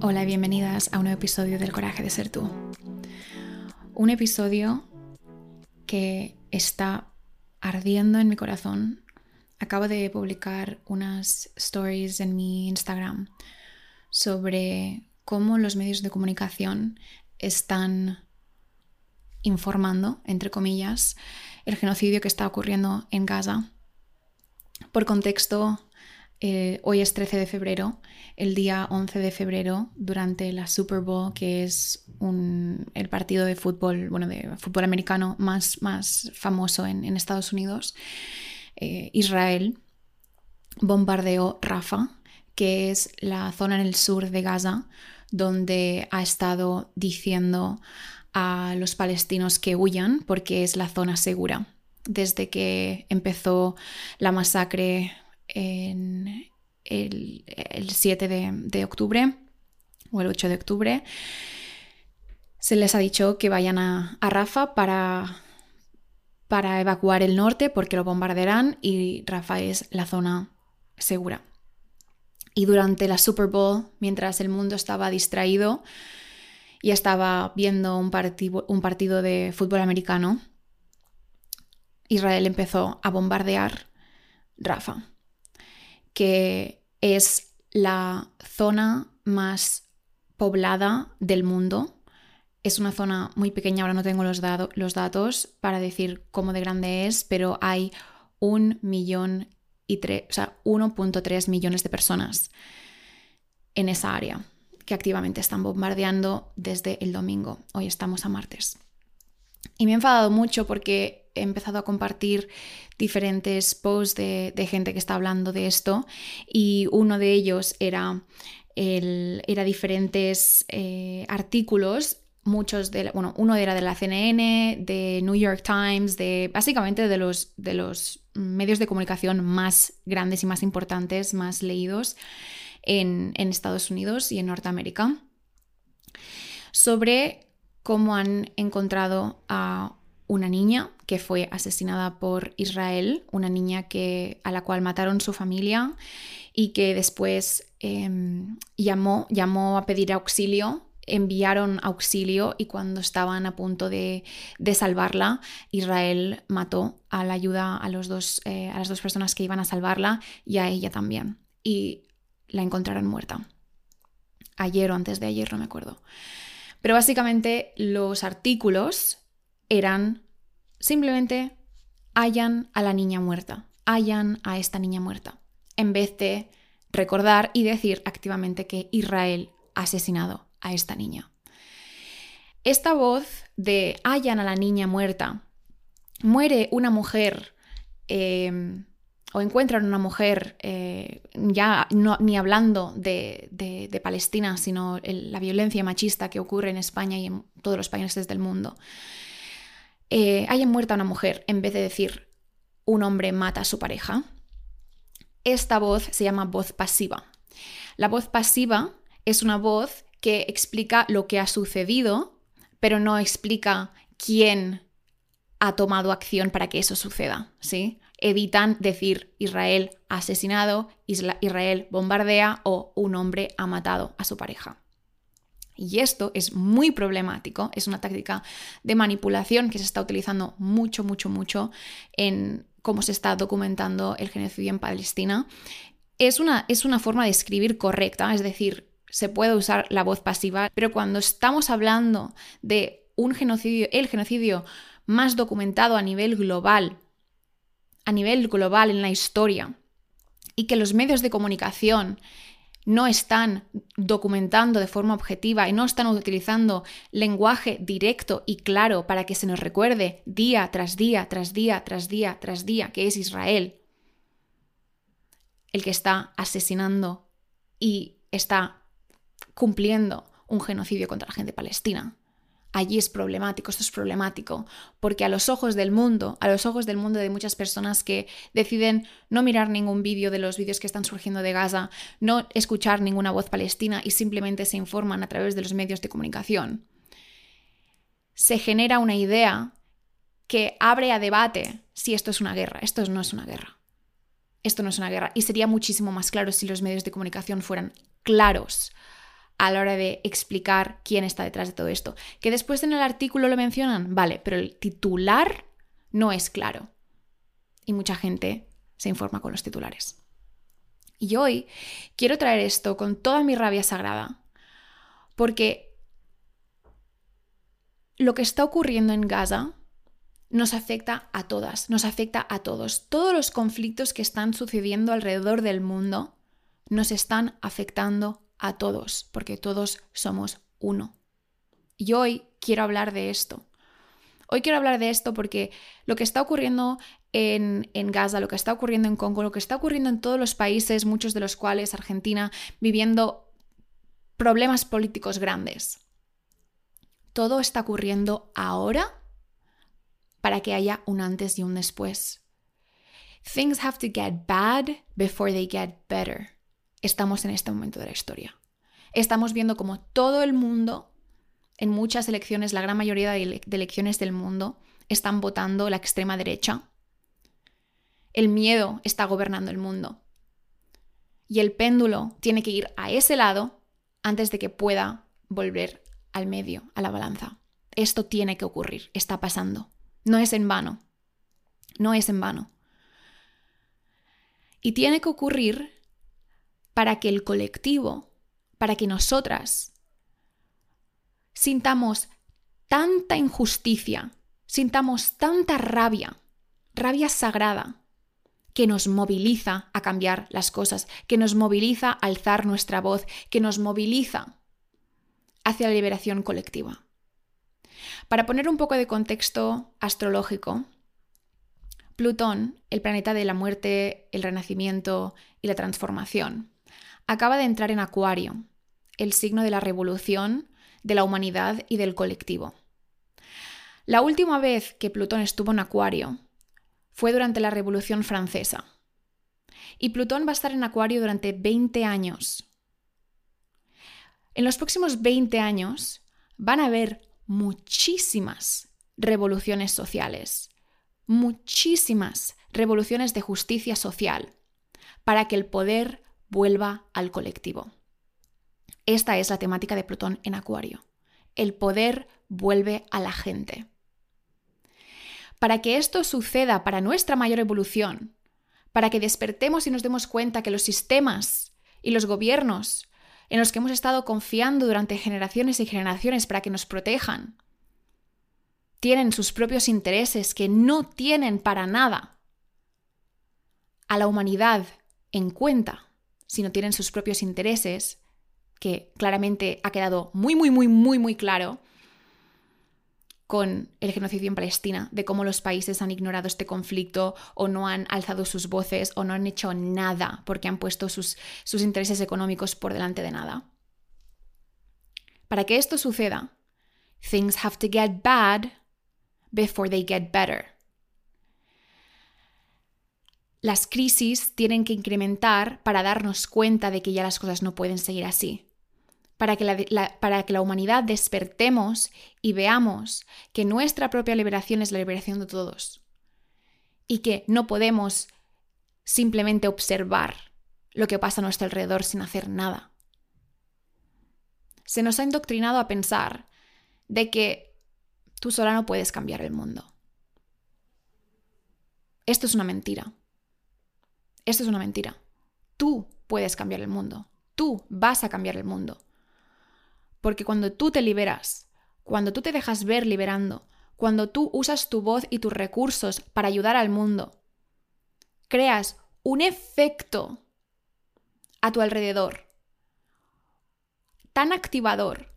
Hola y bienvenidas a un nuevo episodio del Coraje de Ser Tú. Un episodio que está ardiendo en mi corazón. Acabo de publicar unas stories en mi Instagram sobre cómo los medios de comunicación están informando, entre comillas, el genocidio que está ocurriendo en Gaza. Por contexto, eh, hoy es 13 de febrero, el día 11 de febrero, durante la Super Bowl, que es el partido de fútbol, bueno, de fútbol americano más, famoso en, Estados Unidos, eh, Israel bombardeó Rafa, que es la zona en el sur de Gaza, donde ha estado diciendo a los palestinos que huyan porque es la zona segura. Desde que empezó la masacre en el, 7 de, octubre o el 8 de octubre, se les ha dicho que vayan a, Rafa para, para evacuar el norte porque lo bombardearán y Rafa es la zona segura. Y durante la Super Bowl, mientras el mundo estaba distraído y estaba viendo un, un partido de fútbol americano, Israel empezó a bombardear Rafa que es la zona más poblada del mundo. Es una zona muy pequeña, ahora no tengo los, datos para decir cómo de grande es, pero hay un millón y o sea, 1.3 millones de personas en esa área que activamente están bombardeando desde el domingo. Hoy estamos a martes. Y me he enfadado mucho porque he empezado a compartir diferentes posts de, gente que está hablando de esto y uno de ellos era, era diferentes eh, artículos muchos de, bueno, uno era de la CNN, de New York Times, de básicamente de los, de los medios de comunicación más grandes y más importantes, más leídos en, en Estados Unidos y en Norteamérica, sobre cómo han encontrado a una niña que fue asesinada por Israel, una niña que, a la cual mataron su familia y que después em, llamó, llamó a pedir auxilio enviaron auxilio y cuando estaban a punto de, salvarla, Israel mató a la ayuda a, los dos, eh, a las dos personas que iban a salvarla y a ella también. Y la encontraron muerta. Ayer o antes de ayer, no me acuerdo. Pero básicamente los artículos eran simplemente hayan a la niña muerta, hayan a esta niña muerta, en vez de recordar y decir activamente que Israel ha asesinado a esta niña. Esta voz de hayan a la niña muerta, muere una mujer em, o encuentran una mujer, eh, ya ni hablando de, Palestina, sino la violencia machista que ocurre en España y en todos los países del mundo, eh, hayan muerto a una mujer en vez de decir un hombre mata a su pareja, esta voz se llama voz pasiva. La voz pasiva es una voz que explica lo que ha sucedido, pero no explica quién ha tomado acción para que eso suceda, ¿sí? Evitan decir Israel ha asesinado, Israel bombardea o un hombre ha matado a su pareja. Y esto es muy problemático, es una táctica de manipulación que se está utilizando mucho, mucho, mucho en cómo se está documentando el genocidio en Palestina. Es una, es una forma de escribir correcta, es decir, se puede usar la voz pasiva, pero cuando estamos hablando de un genocidio, el genocidio más documentado a nivel global, a nivel global en la historia, y que los medios de comunicación no están documentando de forma objetiva y no están utilizando lenguaje directo y claro para que se nos recuerde día tras día, tras día, tras día, tras día, que es Israel el que está asesinando y está cumpliendo un genocidio contra la gente palestina allí es problemático, esto es problemático, porque a los ojos del mundo, a los ojos del mundo de muchas personas que deciden no mirar ningún vídeo de los vídeos que están surgiendo de Gaza, no escuchar ninguna voz palestina y simplemente se informan a través de los medios de comunicación, se genera una idea que abre a debate si esto es una guerra. Esto no es una guerra. esto no es una guerra. Y sería muchísimo más claro si los medios de comunicación fueran claros a la hora de explicar quién está detrás de todo esto. Que después en el artículo lo mencionan, vale, pero el titular no es claro. Y mucha gente se informa con los titulares. Y hoy quiero traer esto con toda mi rabia sagrada, porque lo que está ocurriendo en Gaza nos afecta a todas, nos afecta a todos. Todos los conflictos que están sucediendo alrededor del mundo nos están afectando a todos, porque todos somos uno. Y hoy quiero hablar de esto. Hoy quiero hablar de esto porque lo que está ocurriendo en, en, Gaza, lo que está ocurriendo en Congo, lo que está ocurriendo en todos los países, muchos de los cuales Argentina, viviendo problemas políticos grandes. Todo está ocurriendo ahora para que haya un antes y un después. Things have to get bad before they get better. Estamos en este momento de la historia. Estamos viendo como todo el mundo, en muchas elecciones, la gran mayoría de elecciones del mundo, están votando la extrema derecha. El miedo está gobernando el mundo. Y el péndulo tiene que ir a ese lado antes de que pueda volver al medio, a la balanza. Esto tiene que ocurrir, está pasando. No es en vano. No es en vano. Y tiene que ocurrir para que el colectivo, para que nosotras sintamos tanta injusticia, sintamos tanta rabia, rabia sagrada, que nos moviliza a cambiar las cosas, que nos moviliza a alzar nuestra voz, que nos moviliza hacia la liberación colectiva. Para poner un poco de contexto astrológico, Plutón, el planeta de la muerte, el renacimiento y la transformación, acaba de entrar en Acuario, el signo de la revolución, de la humanidad y del colectivo. La última vez que Plutón estuvo en Acuario fue durante la Revolución Francesa. Y Plutón va a estar en Acuario durante 20 años. En los próximos 20 años van a haber muchísimas revoluciones sociales, muchísimas revoluciones de justicia social, para que el poder vuelva al colectivo. Esta es la temática de Plutón en Acuario. El poder vuelve a la gente. Para que esto suceda para nuestra mayor evolución, para que despertemos y nos demos cuenta que los sistemas y los gobiernos en los que hemos estado confiando durante generaciones y generaciones para que nos protejan. Tienen sus propios intereses que no tienen para nada a la humanidad en cuenta, sino tienen sus propios intereses, que claramente ha quedado muy, muy, muy, muy, muy claro con el genocidio en Palestina, de cómo los países han ignorado este conflicto o no han alzado sus voces o no han hecho nada porque han puesto sus, sus intereses económicos por delante de nada. Para que esto suceda, things have to get bad before they get better. Las crisis tienen que incrementar para darnos cuenta de que ya las cosas no pueden seguir así para que la, para que la humanidad despertemos y veamos que nuestra propia liberación es la liberación de todos y que no podemos simplemente observar lo que pasa a nuestro alrededor sin hacer nada. Se nos ha indoctrinado a pensar de que tú sola no puedes cambiar el mundo. Esto es una mentira. Esto es una mentira. Tú puedes cambiar el mundo. Tú vas a cambiar el mundo. Porque cuando tú te liberas, cuando tú te dejas ver liberando, cuando tú usas tu voz y tus recursos para ayudar al mundo, creas un efecto a tu alrededor tan activador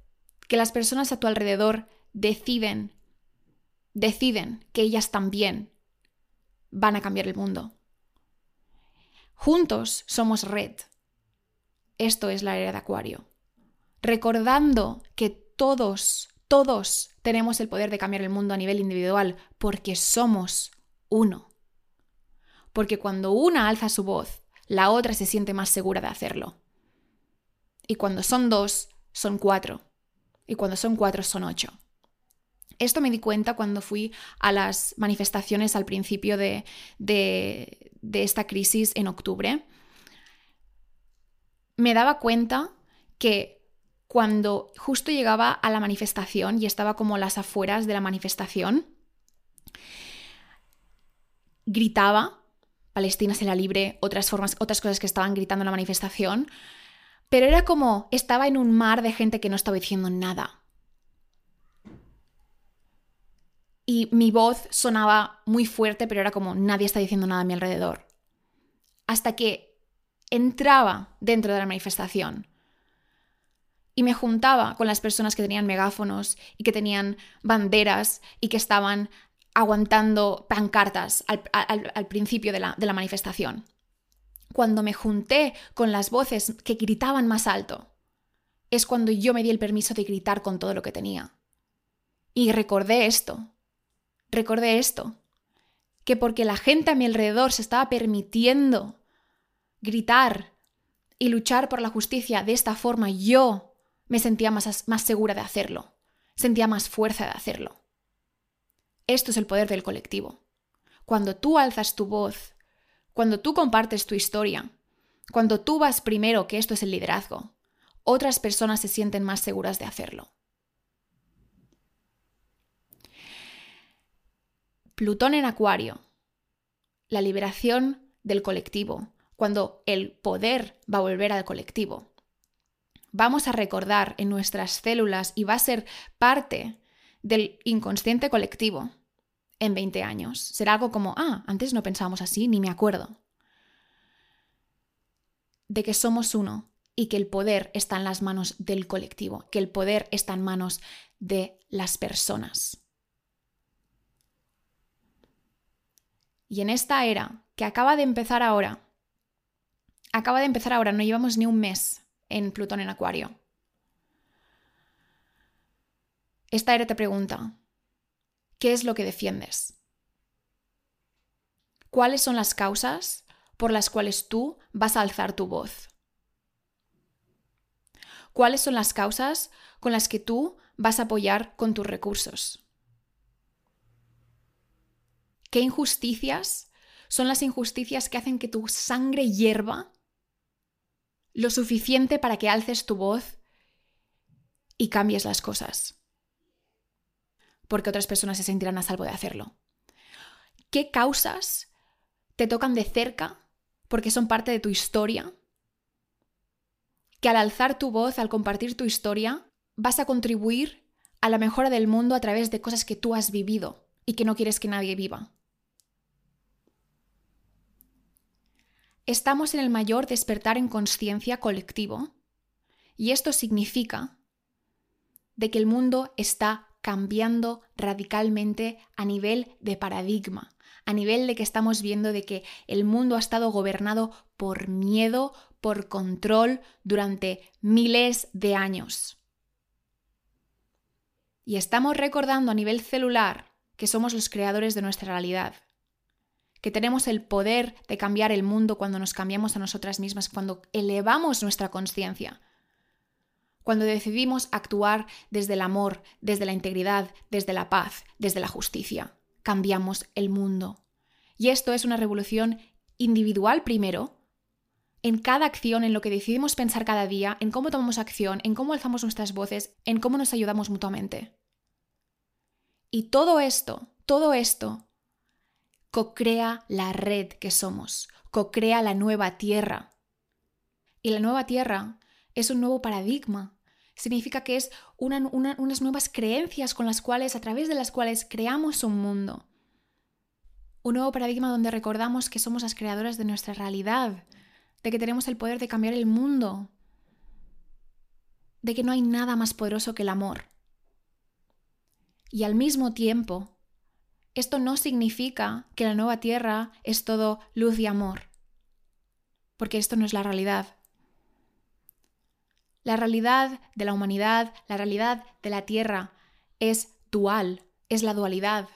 que las personas a tu alrededor deciden, deciden que ellas también van a cambiar el mundo. Juntos somos red. Esto es la era de Acuario recordando que todos, todos tenemos el poder de cambiar el mundo a nivel individual porque somos uno. Porque cuando una alza su voz, la otra se siente más segura de hacerlo. Y cuando son dos, son cuatro. Y cuando son cuatro, son ocho. Esto me di cuenta cuando fui a las manifestaciones al principio de, esta crisis en octubre. Me daba cuenta que cuando justo llegaba a la manifestación y estaba como las afueras de la manifestación, gritaba, Palestina será libre, otras formas, otras cosas que estaban gritando en la manifestación, pero era como estaba en un mar de gente que no estaba diciendo nada. Y mi voz sonaba muy fuerte, pero era como nadie está diciendo nada a mi alrededor. Hasta que entraba dentro de la manifestación y me juntaba con las personas que tenían megáfonos y que tenían banderas y que estaban aguantando pancartas al, principio de la, manifestación. Cuando me junté con las voces que gritaban más alto, es cuando yo me di el permiso de gritar con todo lo que tenía. Y recordé esto, recordé esto, que porque la gente a mi alrededor se estaba permitiendo gritar y luchar por la justicia de esta forma, yo me sentía más, más segura de hacerlo, sentía más fuerza de hacerlo. Esto es el poder del colectivo. Cuando tú alzas tu voz, cuando tú compartes tu historia, cuando tú vas primero, que esto es el liderazgo, otras personas se sienten más seguras de hacerlo. Plutón en Acuario, la liberación del colectivo, cuando el poder va a volver al colectivo. Vamos a recordar en nuestras células y va a ser parte del inconsciente colectivo en 20 años. Será algo como, ah, antes no pensábamos así, ni me acuerdo. De que somos uno y que el poder está en las manos del colectivo, que el poder está en manos de las personas. Y en esta era, que acaba de empezar ahora, acaba de empezar ahora, no llevamos ni un mes en Plutón en Acuario. Esta era te pregunta, ¿qué es lo que defiendes? ¿Cuáles son las causas por las cuales tú vas a alzar tu voz? ¿Cuáles son las causas con las que tú vas a apoyar con tus recursos? ¿Qué injusticias son las injusticias que hacen que tu sangre hierva lo suficiente para que alces tu voz y cambies las cosas? Porque otras personas se sentirán a salvo de hacerlo. ¿Qué causas te tocan de cerca porque son parte de tu historia? Que al alzar tu voz, al compartir tu historia, vas a contribuir a la mejora del mundo a través de cosas que tú has vivido y que no quieres que nadie viva. Estamos en el mayor despertar en conciencia colectivo y esto significa de que el mundo está cambiando radicalmente a nivel de paradigma, a nivel de que estamos viendo de que el mundo ha estado gobernado por miedo, por control durante miles de años. Y estamos recordando a nivel celular que somos los creadores de nuestra realidad que tenemos el poder de cambiar el mundo cuando nos cambiamos a nosotras mismas, cuando elevamos nuestra conciencia, cuando decidimos actuar desde el amor, desde la integridad, desde la paz, desde la justicia. Cambiamos el mundo. Y esto es una revolución individual primero, en cada acción, en lo que decidimos pensar cada día, en cómo tomamos acción, en cómo alzamos nuestras voces, en cómo nos ayudamos mutuamente. Y todo esto, todo esto co-crea la red que somos, co-crea la nueva tierra. Y la nueva tierra es un nuevo paradigma. Significa que es unas nuevas creencias con las cuales, a través de las cuales creamos un mundo. Un nuevo paradigma donde recordamos que somos las creadoras de nuestra realidad, de que tenemos el poder de cambiar el mundo, de que no hay nada más poderoso que el amor. Y al mismo tiempo, esto no significa que la nueva tierra es todo luz y amor, porque esto no es la realidad. La realidad de la humanidad, la realidad de la tierra es dual, es la dualidad.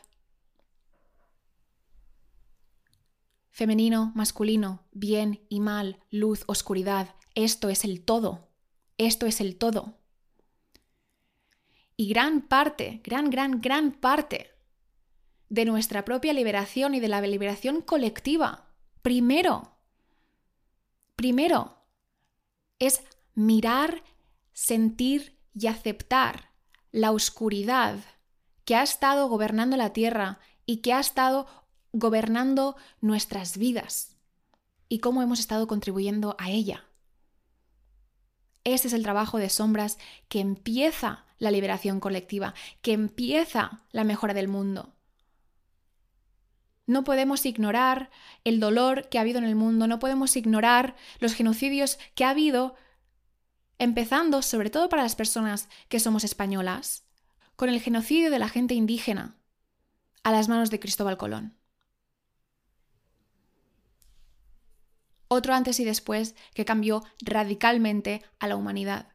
Femenino, masculino, bien y mal, luz, oscuridad, esto es el todo, esto es el todo. Y gran parte, gran, gran, gran parte de nuestra propia liberación y de la liberación colectiva, primero, primero, es mirar, sentir y aceptar la oscuridad que ha estado gobernando la tierra y que ha estado gobernando nuestras vidas y cómo hemos estado contribuyendo a ella. Este es el trabajo de sombras que empieza la liberación colectiva, que empieza la mejora del mundo. No podemos ignorar el dolor que ha habido en el mundo, no podemos ignorar los genocidios que ha habido, empezando sobre todo para las personas que somos españolas, con el genocidio de la gente indígena a las manos de Cristóbal Colón. Otro antes y después que cambió radicalmente a la humanidad,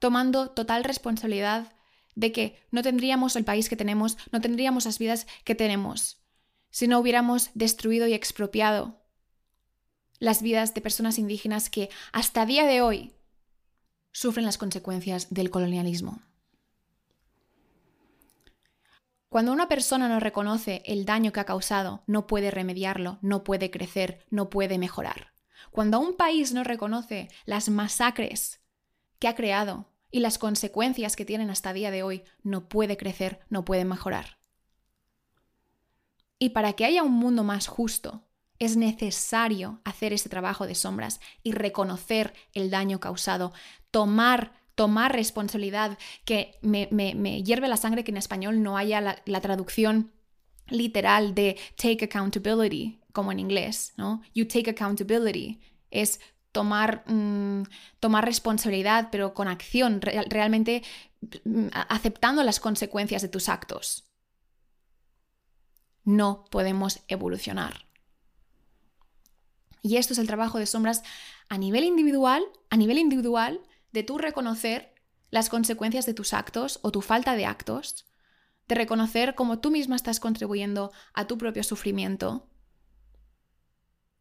tomando total responsabilidad de que no tendríamos el país que tenemos, no tendríamos las vidas que tenemos, si no hubiéramos destruido y expropiado las vidas de personas indígenas que hasta día de hoy sufren las consecuencias del colonialismo. Cuando una persona no reconoce el daño que ha causado, no puede remediarlo, no puede crecer, no puede mejorar. Cuando un país no reconoce las masacres que ha creado y las consecuencias que tienen hasta día de hoy, no puede crecer, no puede mejorar. Y para que haya un mundo más justo, es necesario hacer ese trabajo de sombras y reconocer el daño causado, tomar tomar responsabilidad, que me, hierve la sangre que en español no haya la, traducción literal de take accountability, como en inglés, ¿no? You take accountability es tomar, mm, tomar responsabilidad, pero con acción, realmente mm, aceptando las consecuencias de tus actos. No podemos evolucionar. Y esto es el trabajo de sombras a nivel individual, a nivel individual, de tú reconocer las consecuencias de tus actos o tu falta de actos, de reconocer cómo tú misma estás contribuyendo a tu propio sufrimiento.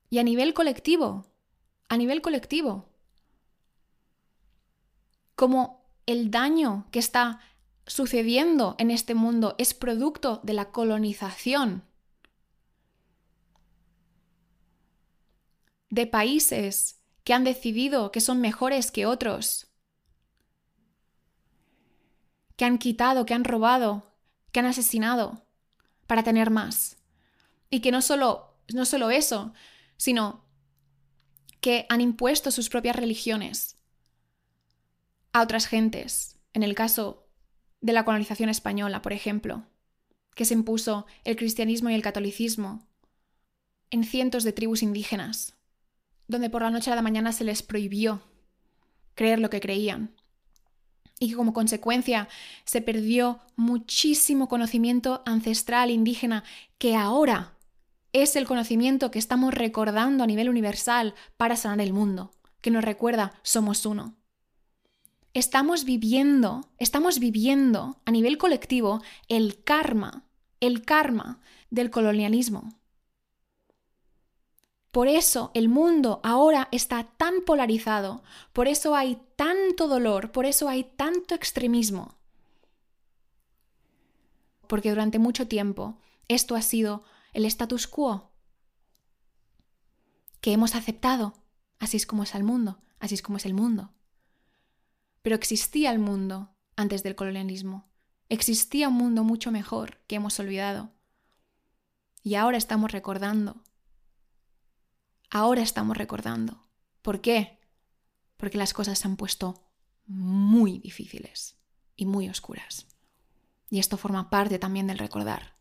Y a nivel colectivo, a nivel colectivo, como el daño que está sucediendo en este mundo es producto de la colonización de países que han decidido que son mejores que otros, que han quitado, que han robado, que han asesinado para tener más. Y que no solo, no solo eso, sino que han impuesto sus propias religiones a otras gentes. En el caso de la colonización española, por ejemplo, que se impuso el cristianismo y el catolicismo en cientos de tribus indígenas donde por la noche a la mañana se les prohibió creer lo que creían. Y que como consecuencia se perdió muchísimo conocimiento ancestral indígena que ahora es el conocimiento que estamos recordando a nivel universal para sanar el mundo, que nos recuerda somos uno. Estamos viviendo, estamos viviendo a nivel colectivo el karma, el karma del colonialismo. Por eso el mundo ahora está tan polarizado, por eso hay tanto dolor, por eso hay tanto extremismo. Porque durante mucho tiempo esto ha sido el status quo que hemos aceptado. Así es como es el mundo, así es como es el mundo. Pero existía el mundo antes del colonialismo. Existía un mundo mucho mejor que hemos olvidado. Y ahora estamos recordando ahora estamos recordando. ¿Por qué? Porque las cosas se han puesto muy difíciles y muy oscuras. Y esto forma parte también del recordar.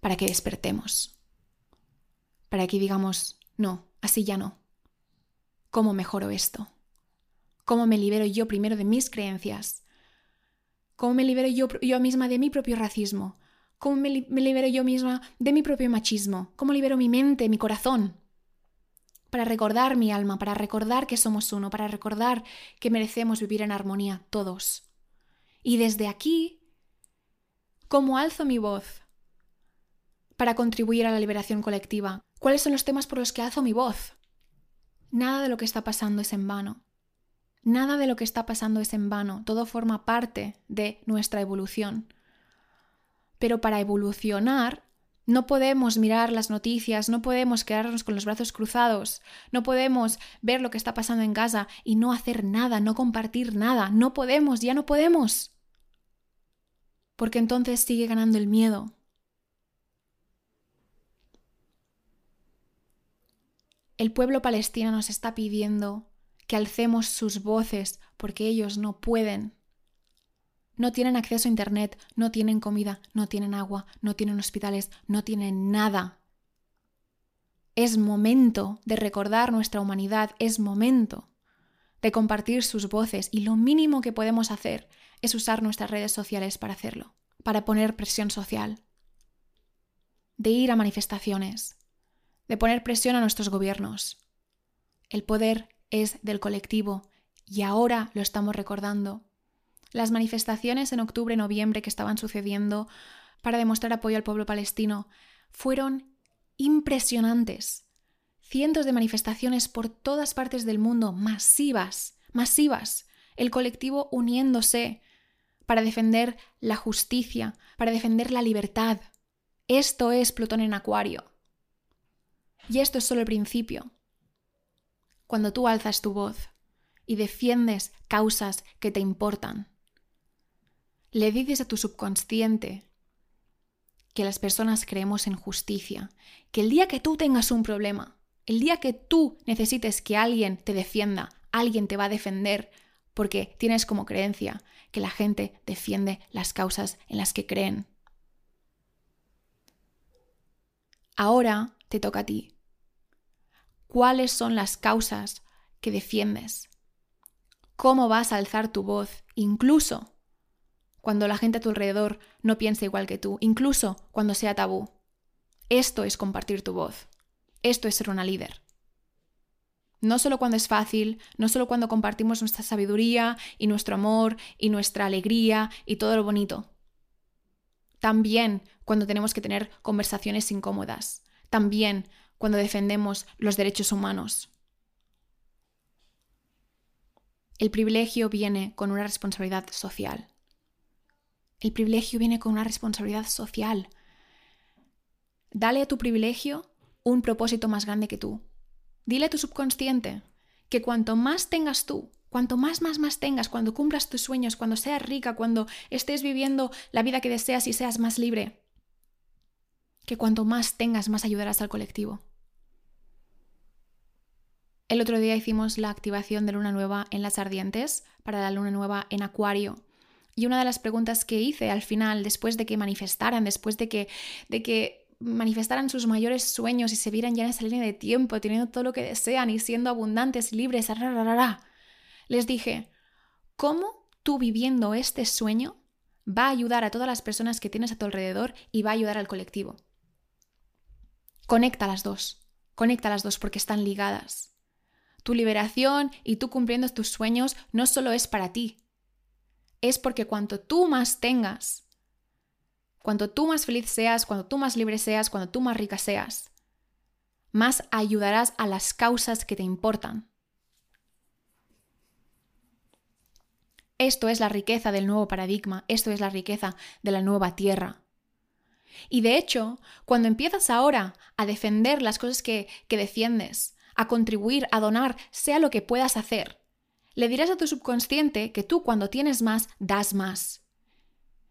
Para que despertemos. Para que digamos, no, así ya no. ¿Cómo mejoro esto? ¿Cómo me libero yo primero de mis creencias? ¿Cómo me libero yo, yo misma de mi propio racismo? ¿Cómo me, me libero yo misma de mi propio machismo? ¿Cómo libero mi mente, mi corazón? para recordar mi alma, para recordar que somos uno, para recordar que merecemos vivir en armonía todos. Y desde aquí, ¿cómo alzo mi voz para contribuir a la liberación colectiva? ¿Cuáles son los temas por los que alzo mi voz? Nada de lo que está pasando es en vano. Nada de lo que está pasando es en vano, todo forma parte de nuestra evolución. Pero para evolucionar no podemos mirar las noticias, no podemos quedarnos con los brazos cruzados, no podemos ver lo que está pasando en casa y no hacer nada, no compartir nada, no podemos, ya no podemos. Porque entonces sigue ganando el miedo. El pueblo palestino nos está pidiendo que alcemos sus voces porque ellos no pueden no tienen acceso a Internet, no tienen comida, no tienen agua, no tienen hospitales, no tienen nada. Es momento de recordar nuestra humanidad, es momento de compartir sus voces y lo mínimo que podemos hacer es usar nuestras redes sociales para hacerlo, para poner presión social, de ir a manifestaciones, de poner presión a nuestros gobiernos. El poder es del colectivo y ahora lo estamos recordando las manifestaciones en octubre-noviembre que estaban sucediendo para demostrar apoyo al pueblo palestino fueron impresionantes. Cientos de manifestaciones por todas partes del mundo, masivas, masivas. El colectivo uniéndose para defender la justicia, para defender la libertad. Esto es Plutón en Acuario. Y esto es solo el principio. Cuando tú alzas tu voz y defiendes causas que te importan, le dices a tu subconsciente que las personas creemos en justicia, que el día que tú tengas un problema, el día que tú necesites que alguien te defienda, alguien te va a defender, porque tienes como creencia que la gente defiende las causas en las que creen. Ahora te toca a ti. ¿Cuáles son las causas que defiendes? ¿Cómo vas a alzar tu voz, incluso cuando la gente a tu alrededor no piensa igual que tú, incluso cuando sea tabú. Esto es compartir tu voz. Esto es ser una líder. No solo cuando es fácil, no solo cuando compartimos nuestra sabiduría y nuestro amor y nuestra alegría y todo lo bonito. También cuando tenemos que tener conversaciones incómodas. También cuando defendemos los derechos humanos. El privilegio viene con una responsabilidad social. El privilegio viene con una responsabilidad social. Dale a tu privilegio un propósito más grande que tú. Dile a tu subconsciente que cuanto más tengas tú, cuanto más, más, más tengas, cuando cumplas tus sueños, cuando seas rica, cuando estés viviendo la vida que deseas y seas más libre, que cuanto más tengas, más ayudarás al colectivo. El otro día hicimos la activación de luna nueva en las ardientes para la luna nueva en acuario y una de las preguntas que hice al final, después de que manifestaran, después de que, de que manifestaran sus mayores sueños y se vieran ya en esa línea de tiempo, teniendo todo lo que desean y siendo abundantes, libres, les dije, ¿cómo tú viviendo este sueño va a ayudar a todas las personas que tienes a tu alrededor y va a ayudar al colectivo? Conecta las dos, conecta las dos porque están ligadas. Tu liberación y tú cumpliendo tus sueños no solo es para ti, es porque cuanto tú más tengas, cuanto tú más feliz seas, cuando tú más libre seas, cuando tú más rica seas, más ayudarás a las causas que te importan. Esto es la riqueza del nuevo paradigma, esto es la riqueza de la nueva tierra. Y de hecho, cuando empiezas ahora a defender las cosas que, que defiendes, a contribuir, a donar, sea lo que puedas hacer, le dirás a tu subconsciente que tú cuando tienes más, das más.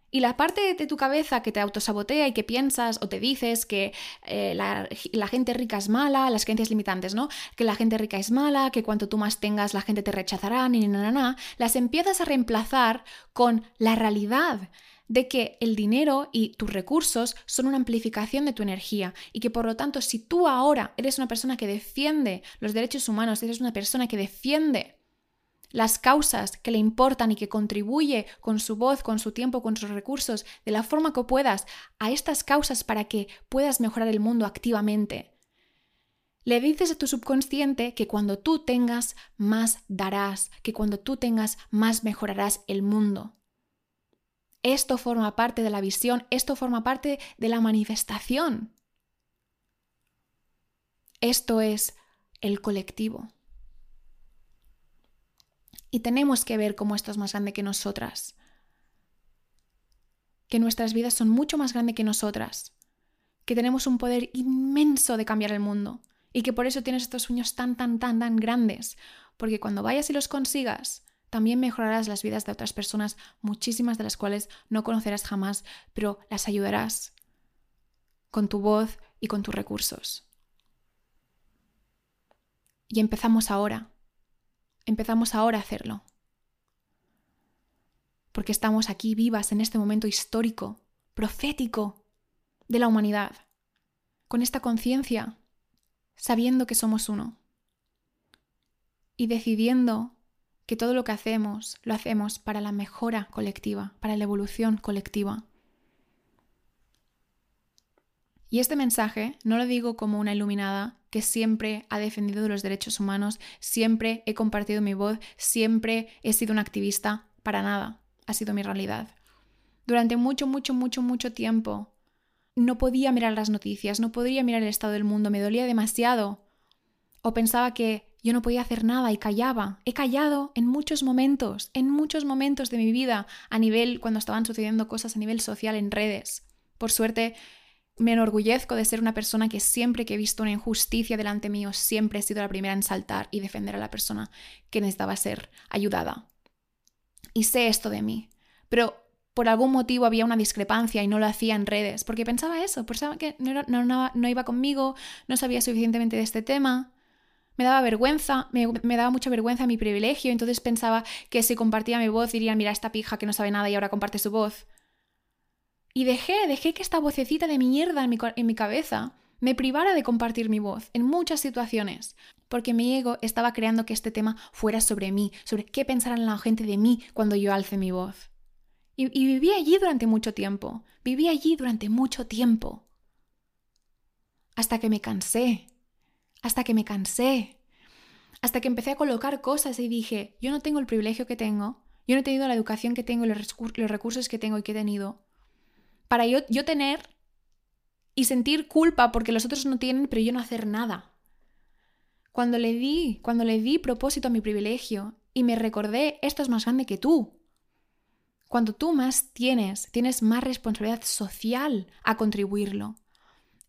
Y la parte de tu cabeza que te autosabotea y que piensas o te dices que eh, la, gente rica es mala, las creencias limitantes, ¿no? Que la gente rica es mala, que cuanto tú más tengas la gente te rechazará, ni na, na, las empiezas a reemplazar con la realidad de que el dinero y tus recursos son una amplificación de tu energía y que por lo tanto si tú ahora eres una persona que defiende los derechos humanos, eres una persona que defiende las causas que le importan y que contribuye con su voz, con su tiempo, con sus recursos, de la forma que puedas a estas causas para que puedas mejorar el mundo activamente. Le dices a tu subconsciente que cuando tú tengas, más darás, que cuando tú tengas, más mejorarás el mundo. Esto forma parte de la visión, esto forma parte de la manifestación. Esto es el colectivo. Y tenemos que ver cómo esto es más grande que nosotras. Que nuestras vidas son mucho más grandes que nosotras. Que tenemos un poder inmenso de cambiar el mundo. Y que por eso tienes estos sueños tan, tan, tan, tan grandes. Porque cuando vayas y los consigas, también mejorarás las vidas de otras personas, muchísimas de las cuales no conocerás jamás, pero las ayudarás con tu voz y con tus recursos. Y empezamos ahora. Empezamos ahora a hacerlo. Porque estamos aquí vivas en este momento histórico, profético de la humanidad, con esta conciencia, sabiendo que somos uno y decidiendo que todo lo que hacemos lo hacemos para la mejora colectiva, para la evolución colectiva. Y este mensaje no lo digo como una iluminada que siempre ha defendido los derechos humanos, siempre he compartido mi voz, siempre he sido una activista, para nada, ha sido mi realidad. Durante mucho, mucho, mucho, mucho tiempo no podía mirar las noticias, no podía mirar el estado del mundo, me dolía demasiado. O pensaba que yo no podía hacer nada y callaba. He callado en muchos momentos, en muchos momentos de mi vida, a nivel cuando estaban sucediendo cosas a nivel social en redes. Por suerte, me enorgullezco de ser una persona que siempre que he visto una injusticia delante mío, siempre he sido la primera en saltar y defender a la persona que necesitaba ser ayudada. Y sé esto de mí. Pero por algún motivo había una discrepancia y no lo hacía en redes, porque pensaba eso, pensaba que no, no, no iba conmigo, no sabía suficientemente de este tema me daba vergüenza, me, daba mucha vergüenza mi privilegio, entonces pensaba que si compartía mi voz dirían, mira, esta pija que no sabe nada y ahora comparte su voz. Y dejé, dejé que esta vocecita de mierda en mi, en mi cabeza me privara de compartir mi voz en muchas situaciones, porque mi ego estaba creando que este tema fuera sobre mí, sobre qué pensarán la gente de mí cuando yo alce mi voz. Y, y viví allí durante mucho tiempo, viví allí durante mucho tiempo, hasta que me cansé, hasta que me cansé, hasta que empecé a colocar cosas y dije, yo no tengo el privilegio que tengo, yo no he tenido la educación que tengo y los, recursos que tengo y que he tenido, para yo, yo tener y sentir culpa porque los otros no tienen, pero yo no hacer nada. Cuando le di, cuando le di propósito a mi privilegio y me recordé, esto es más grande que tú. Cuando tú más tienes, tienes más responsabilidad social a contribuirlo.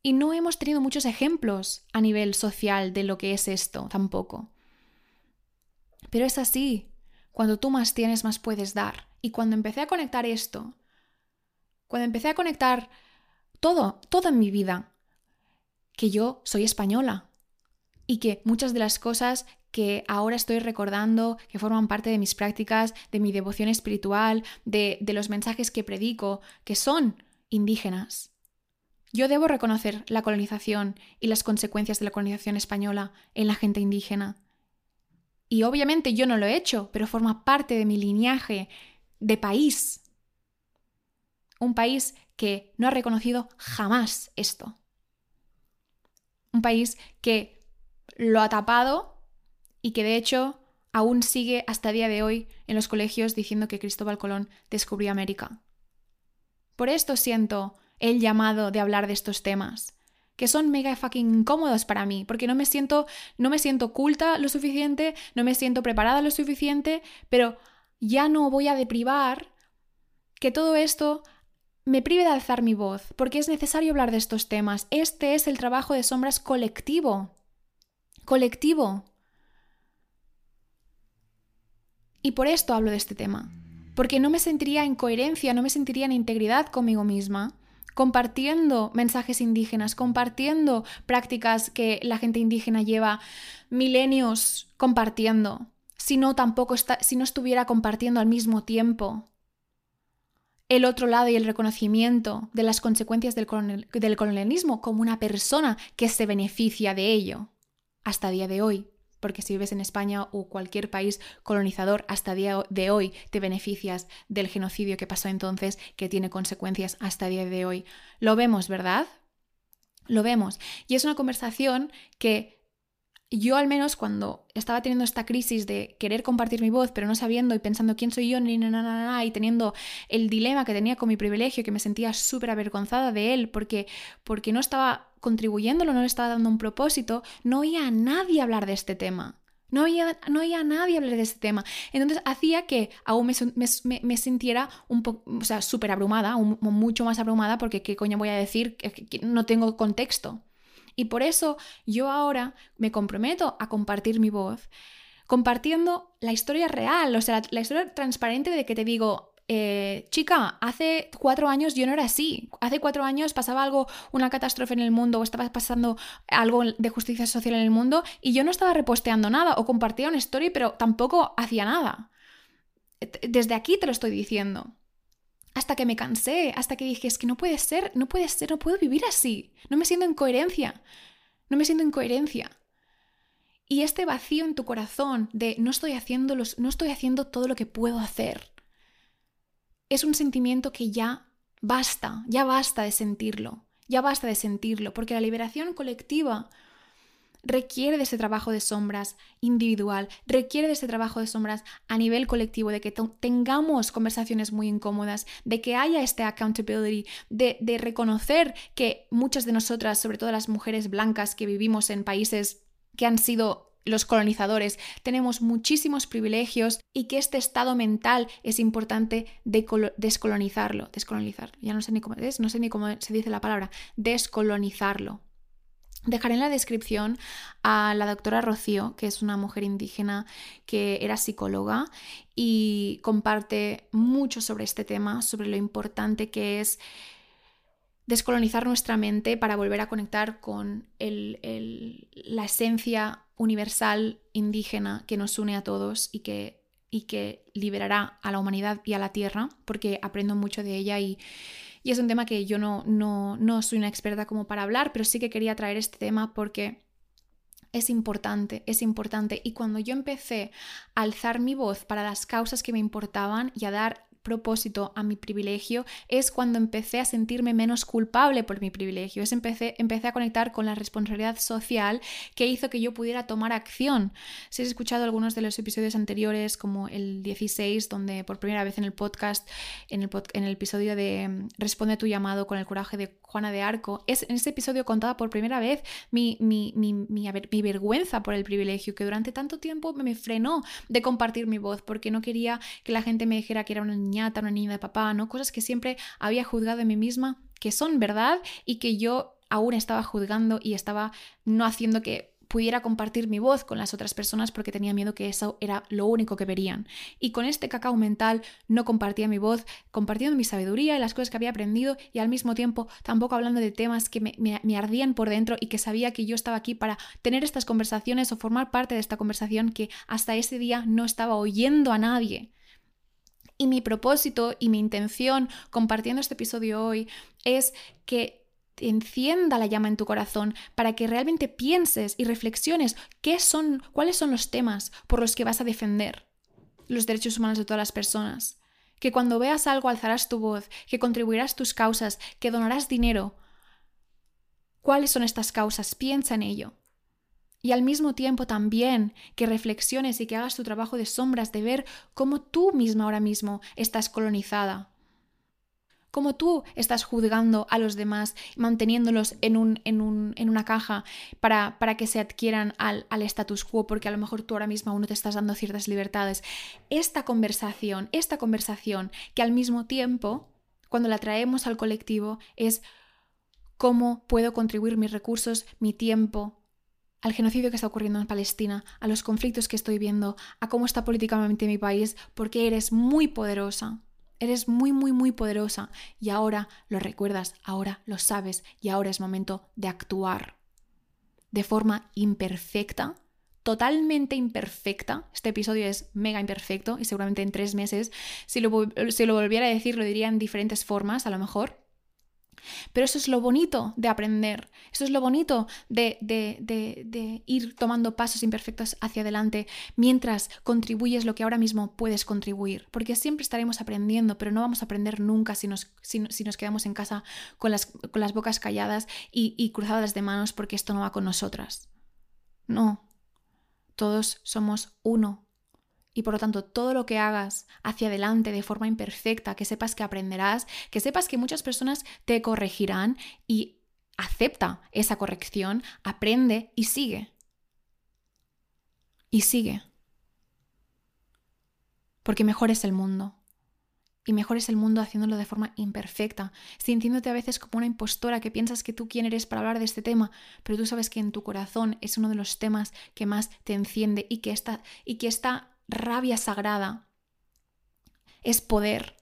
Y no hemos tenido muchos ejemplos a nivel social de lo que es esto tampoco. Pero es así. Cuando tú más tienes, más puedes dar. Y cuando empecé a conectar esto, cuando empecé a conectar todo, todo en mi vida, que yo soy española y que muchas de las cosas que ahora estoy recordando, que forman parte de mis prácticas, de mi devoción espiritual, de, de los mensajes que predico, que son indígenas. Yo debo reconocer la colonización y las consecuencias de la colonización española en la gente indígena. Y obviamente yo no lo he hecho, pero forma parte de mi linaje de país. Un país que no ha reconocido jamás esto. Un país que lo ha tapado y que de hecho aún sigue hasta día de hoy en los colegios diciendo que Cristóbal Colón descubrió América. Por esto siento el llamado de hablar de estos temas que son mega fucking incómodos para mí, porque no me siento no me siento culta lo suficiente, no me siento preparada lo suficiente, pero ya no voy a deprivar que todo esto me prive de alzar mi voz, porque es necesario hablar de estos temas. Este es el trabajo de sombras colectivo. Colectivo. Y por esto hablo de este tema. Porque no me sentiría en coherencia, no me sentiría en integridad conmigo misma compartiendo mensajes indígenas, compartiendo prácticas que la gente indígena lleva milenios compartiendo, si no tampoco está, si no estuviera compartiendo al mismo tiempo el otro lado y el reconocimiento de las consecuencias del, del colonialismo como una persona que se beneficia de ello hasta día de hoy porque si vives en España o cualquier país colonizador hasta día de hoy te beneficias del genocidio que pasó entonces, que tiene consecuencias hasta día de hoy. Lo vemos, ¿verdad? Lo vemos. Y es una conversación que yo al menos cuando estaba teniendo esta crisis de querer compartir mi voz, pero no sabiendo y pensando quién soy yo, ni nada, y teniendo el dilema que tenía con mi privilegio, que me sentía súper avergonzada de él, porque, porque no estaba contribuyéndolo, no le estaba dando un propósito, no oía a nadie hablar de este tema. No había, no había nadie hablar de ese tema. Entonces hacía que aún me, sintiera un poco, o sea, súper abrumada, mucho más abrumada, porque qué coño voy a decir que no tengo contexto. Y por eso yo ahora me comprometo a compartir mi voz, compartiendo la historia real, o sea, la, historia transparente de que te digo, eh, chica, hace cuatro años yo no era así. Hace cuatro años pasaba algo, una catástrofe en el mundo o estaba pasando algo de justicia social en el mundo y yo no estaba reposteando nada o compartía una story pero tampoco hacía nada. Desde aquí te lo estoy diciendo hasta que me cansé, hasta que dije, es que no puede ser, no puede ser, no puedo vivir así, no me siento en coherencia, no me siento en coherencia. Y este vacío en tu corazón de no estoy haciendo, los, no estoy haciendo todo lo que puedo hacer, es un sentimiento que ya basta, ya basta de sentirlo, ya basta de sentirlo, porque la liberación colectiva requiere de ese trabajo de sombras individual, requiere de ese trabajo de sombras a nivel colectivo, de que tengamos conversaciones muy incómodas, de que haya este accountability, de, de reconocer que muchas de nosotras, sobre todo las mujeres blancas que vivimos en países que han sido los colonizadores, tenemos muchísimos privilegios y que este estado mental es importante descolonizarlo, descolonizar, ya no sé ni cómo es, no sé ni cómo se dice la palabra, descolonizarlo. Dejaré en la descripción a la doctora Rocío, que es una mujer indígena que era psicóloga y comparte mucho sobre este tema, sobre lo importante que es descolonizar nuestra mente para volver a conectar con la esencia universal indígena que nos une a todos y que, y que liberará a la humanidad y a la tierra, porque aprendo mucho de ella y y es un tema que yo no, no, no soy una experta como para hablar, pero sí que quería traer este tema porque es importante, es importante. Y cuando yo empecé a alzar mi voz para las causas que me importaban y a dar propósito a mi privilegio es cuando empecé a sentirme menos culpable por mi privilegio. Es empecé, empecé a conectar con la responsabilidad social que hizo que yo pudiera tomar acción. Si has escuchado algunos de los episodios anteriores, como el 16, donde por primera vez en el podcast, en el, en el episodio de mm, Responde a tu llamado con el coraje de Juana de Arco, es en ese episodio contaba por primera vez mi, mi, mi, mi, vergüenza por el privilegio que durante tanto tiempo me frenó de compartir mi voz porque no quería que la gente me dijera que era una niñata, una niña de papá, ¿no? Cosas que siempre había juzgado en mí misma, que son verdad y que yo aún estaba juzgando y estaba no haciendo que pudiera compartir mi voz con las otras personas porque tenía miedo que eso era lo único que verían. Y con este cacao mental no compartía mi voz, compartiendo mi sabiduría y las cosas que había aprendido y al mismo tiempo tampoco hablando de temas que me ardían por dentro y que sabía que yo estaba aquí para tener estas conversaciones o formar parte de esta conversación que hasta ese día no estaba oyendo a nadie. Y mi propósito y mi intención compartiendo este episodio hoy es que encienda la llama en tu corazón para que realmente pienses y reflexiones qué son, cuáles son los temas por los que vas a defender los derechos humanos de todas las personas. Que cuando veas algo alzarás tu voz, que contribuirás tus causas, que donarás dinero. ¿Cuáles son estas causas? Piensa en ello. Y al mismo tiempo también que reflexiones y que hagas tu trabajo de sombras, de ver cómo tú misma ahora mismo estás colonizada. Cómo tú estás juzgando a los demás, manteniéndolos en, un, en, un, en una caja para, para, que se adquieran al, al status quo, porque a lo mejor tú ahora mismo aún te estás dando ciertas libertades. Esta conversación, esta conversación que al mismo tiempo, cuando la traemos al colectivo, es cómo puedo contribuir mis recursos, mi tiempo, al genocidio que está ocurriendo en Palestina, a los conflictos que estoy viendo, a cómo está políticamente mi país, porque eres muy poderosa. Eres muy, muy, muy poderosa y ahora lo recuerdas, ahora lo sabes y ahora es momento de actuar de forma imperfecta, totalmente imperfecta. Este episodio es mega imperfecto y seguramente en tres meses, si lo, volviera a decir, lo diría en diferentes formas, a lo mejor. Pero eso es lo bonito de aprender, eso es lo bonito de, de, ir tomando pasos imperfectos hacia adelante mientras contribuyes lo que ahora mismo puedes contribuir, porque siempre estaremos aprendiendo, pero no vamos a aprender nunca si nos, si, nos quedamos en casa con las, con las bocas calladas y, y cruzadas de manos porque esto no va con nosotras. No, todos somos uno y por lo tanto todo lo que hagas hacia adelante de forma imperfecta, que sepas que aprenderás, que sepas que muchas personas te corregirán y acepta esa corrección, aprende y sigue. y sigue. Porque mejor es el mundo. Y mejor es el mundo haciéndolo de forma imperfecta, sintiéndote a veces como una impostora que piensas que tú quién eres para hablar de este tema, pero tú sabes que en tu corazón es uno de los temas que más te enciende y que esta, y que esta rabia sagrada es poder,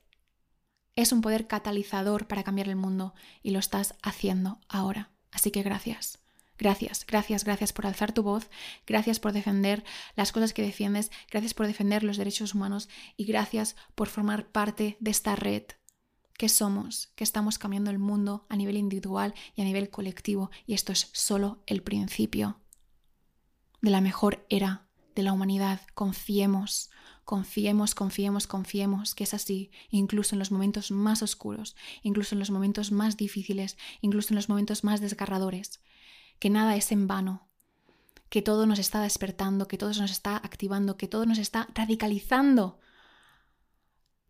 es un poder catalizador para cambiar el mundo y lo estás haciendo ahora. Así que gracias. Gracias, gracias, gracias por alzar tu voz, gracias por defender las cosas que defiendes, gracias por defender los derechos humanos y gracias por formar parte de esta red que somos, que estamos cambiando el mundo a nivel individual y a nivel colectivo y esto es solo el principio de la mejor era de la humanidad. Confiemos, confiemos, confiemos, confiemos que es así, incluso en los momentos más oscuros, incluso en los momentos más difíciles, incluso en los momentos más desgarradores que nada es en vano, que todo nos está despertando, que todo nos está activando, que todo nos está radicalizando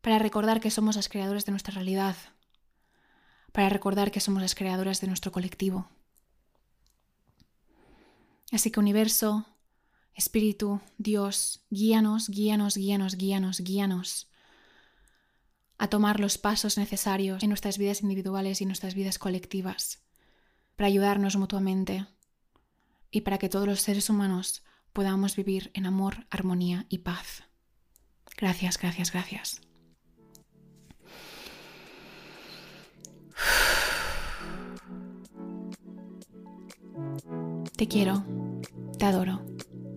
para recordar que somos las creadores de nuestra realidad, para recordar que somos las creadoras de nuestro colectivo. Así que universo, espíritu, Dios, guíanos, guíanos, guíanos, guíanos, guíanos a tomar los pasos necesarios en nuestras vidas individuales y en nuestras vidas colectivas para ayudarnos mutuamente y para que todos los seres humanos podamos vivir en amor, armonía y paz. Gracias, gracias, gracias. Te quiero, te adoro